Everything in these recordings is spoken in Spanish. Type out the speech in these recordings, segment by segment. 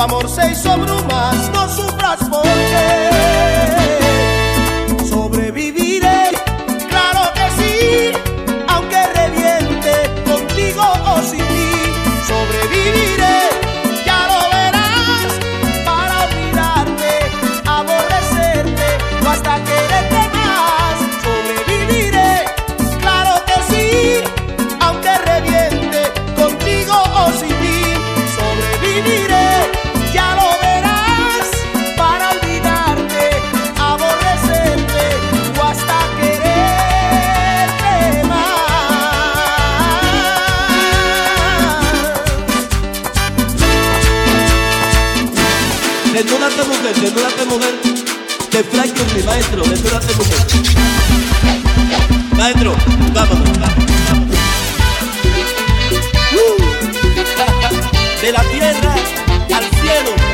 amor se hizo brumas, no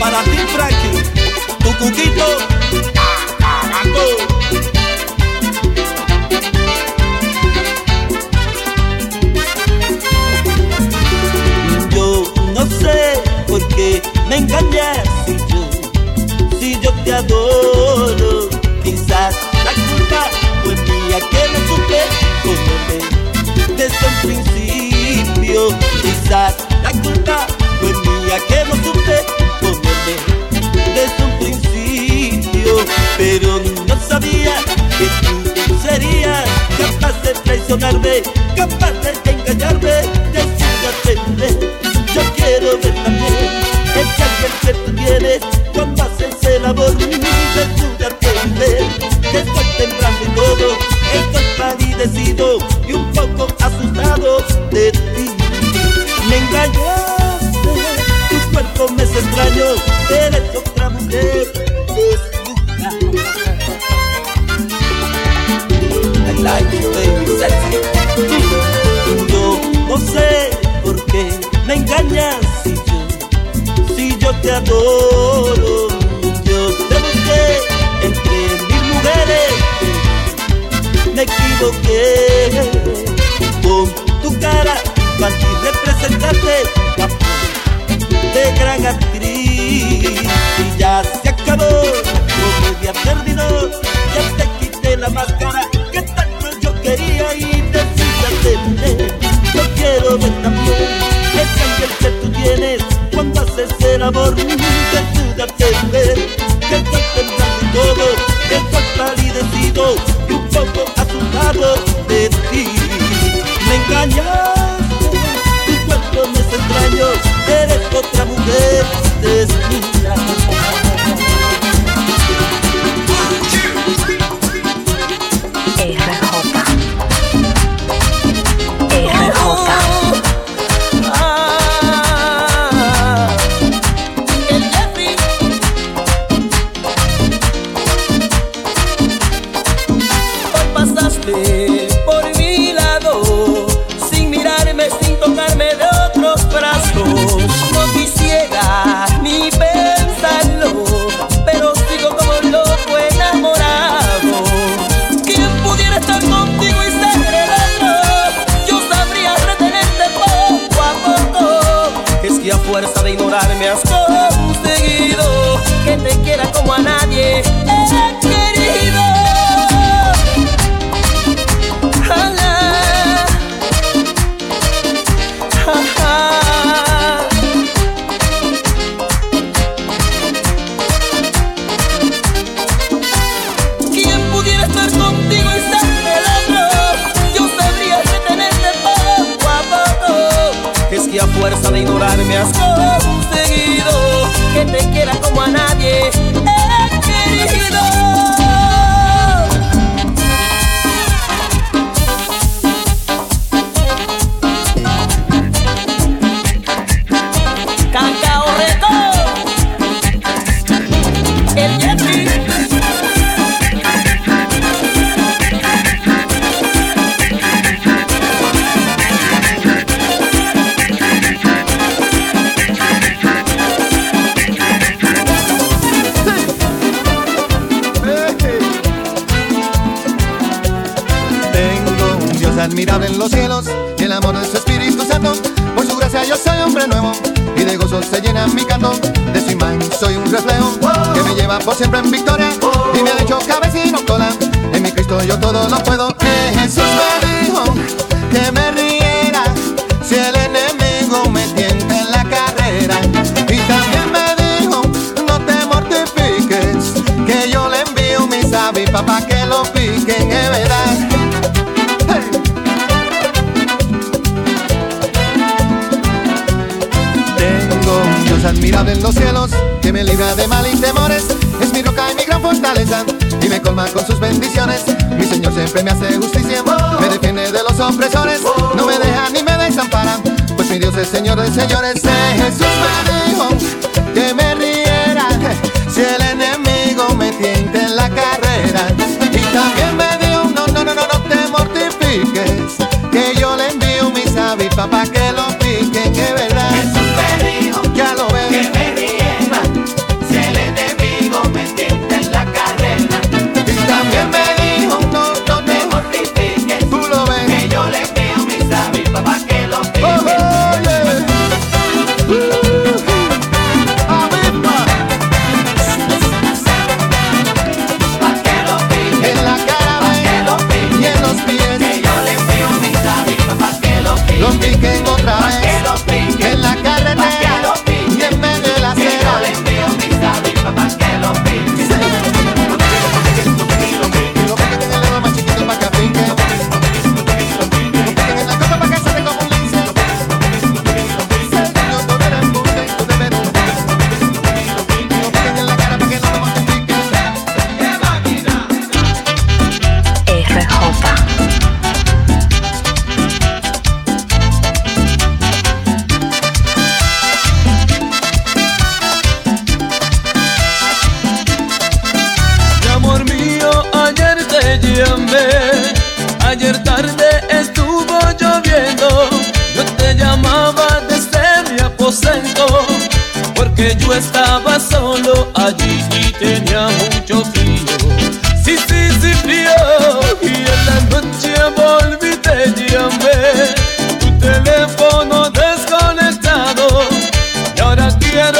para ti Franklin. Tu cuquito, cagando. Yo no sé por qué me engañas si yo, si yo te adoro. Quizás la culpa fue mía que no supe conocer desde un principio. Quizás sabía que tú serías capaz de traicionarme, capaz de engañarme, decídate, yo quiero ver también el que tú tienes cuando haces el amor, que estoy temblando y todo, estoy palidecido y un poco asustado de ti. Me engañaste, tu cuerpo me es extraño, eres otra mujer si yo, te adoro. Yo te busqué entre mil mujeres, me equivoqué. Con tu cara, para ti representaste papel de gran actriz. Y ya se acabó, comedia terminó, ya te quité la máscara que tanto yo quería amor. Desnúdate, ver que estoy temblando y todo, estoy palidecido y un poco asustado de ti. Me engañaste, que a fuerza de ignorarme has conseguido que te quiera como a nadie quiera como a. admirable en los cielos y el amor de su Espíritu Santo. Por su gracia yo soy hombre nuevo y de gozo se llena mi canto. De su imagen soy un reflejo que me lleva por siempre en victoria y me ha hecho cabecino cola. En mi Cristo yo todo lo puedo. Eh, Jesús me dijo que me riera si el enemigo me tienta en la carrera. Y también me dijo, no te mortifiques, que yo le envío mis avispas para que lo piquen, es verdad. Dios admirable en los cielos que me libra de mal y temores. Es mi roca y mi gran fortaleza y me colma con sus bendiciones. Mi Señor siempre me hace justicia, me defiende de los opresores, no me deja ni me desampara. Pues mi Dios es Señor de señores. Eh, Jesús me dijo que me riera si el enemigo me tienta en la carrera. Y también me dijo, no, no, no, no, no te mortifiques, que yo le envío mis avispas para que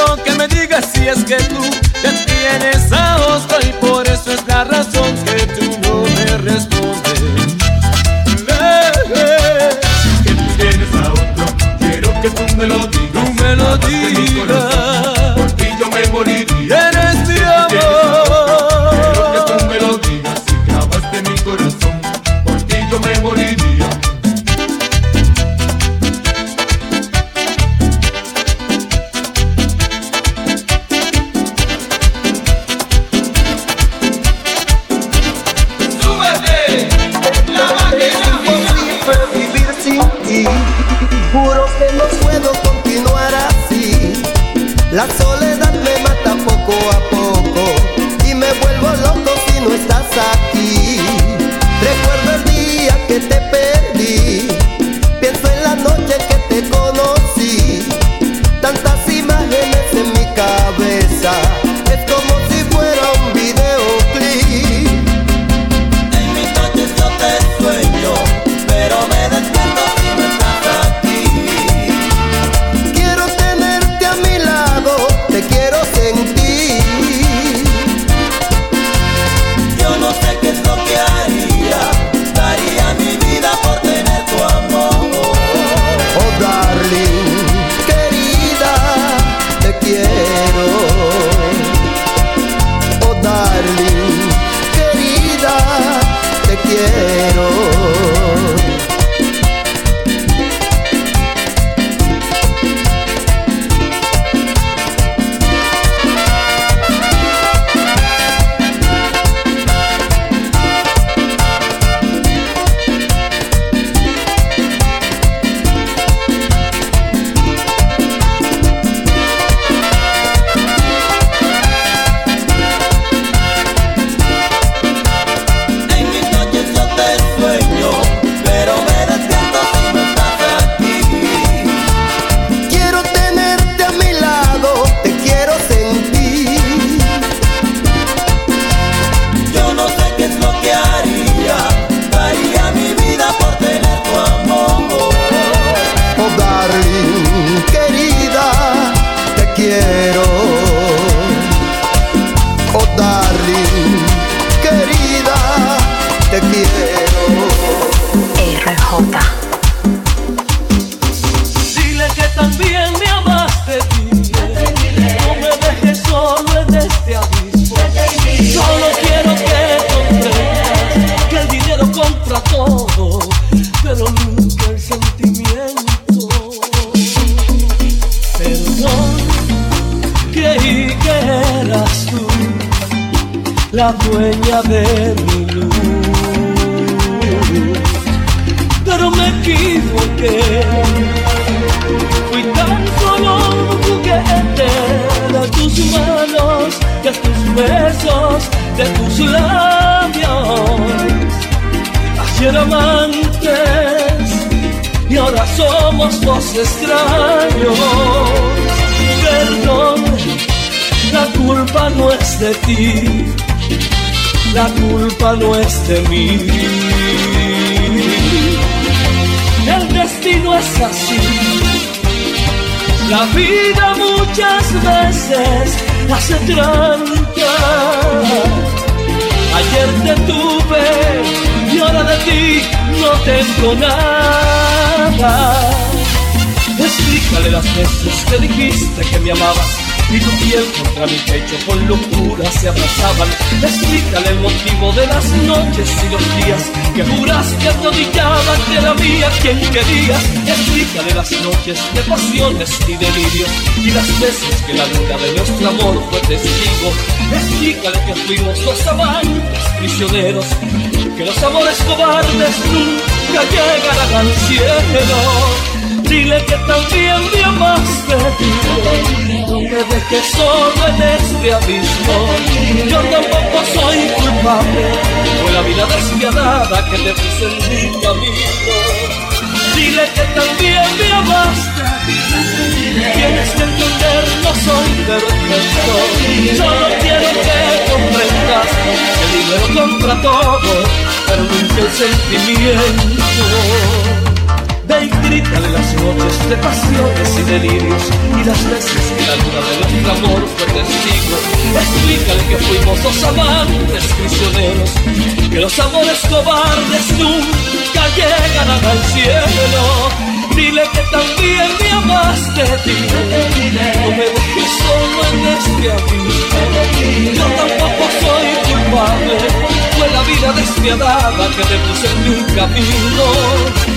quiero que me digas si es que tú ya tienes a otro y por eso es la razón que tú no me respondes. Eh, eh, que tú tienes a otro, quiero que tú me lo digas. Tú me lo digas. corazón, Por ti yo me moriría. Quiero. Bien me amaste de ti, no me dejes solo en este abismo, solo quiero que comprendas que el dinero contra todo, pero nunca el sentimiento, Perdón, no que eras tú, la dueña de mi luz, pero me quito en. Somos dos extraños. Perdón, la culpa no es de ti, la culpa no es de mí. El destino es así, la vida muchas veces hace trampa. Ayer te tuve ahora de ti no tengo nada. Explícale las veces que dijiste que me amabas y tu piel contra mi pecho con locura se abrazaban. Explícale el motivo de las noches y los días que juraste arrodillada que era mía quien querías. Explícale las noches de pasiones y delirios y las veces que la luna de nuestro amor fue testigo. Explícale que fuimos dos amantes prisioneros, que los amores cobardes nunca llegarán al cielo. Dile que también me amaste me dejes solo en este abismo Yo tampoco soy culpable Fue la vida despiadada que te puse en mi camino Dile que también me amaste. Tienes que entender, no soy perfecto. Solo quiero que comprendas Que dinero compra todo Pero noches de pasiones y delirios Y las veces que la luna de nuestro amor fue testigo. Explícale que fuimos dos amantes prisioneros Que los amores cobardes nunca llegarán al cielo. Dile que también me amaste, dile No me dejes solo en este abismo. Yo tampoco soy culpable Fue la vida despiadada que te puse en mi camino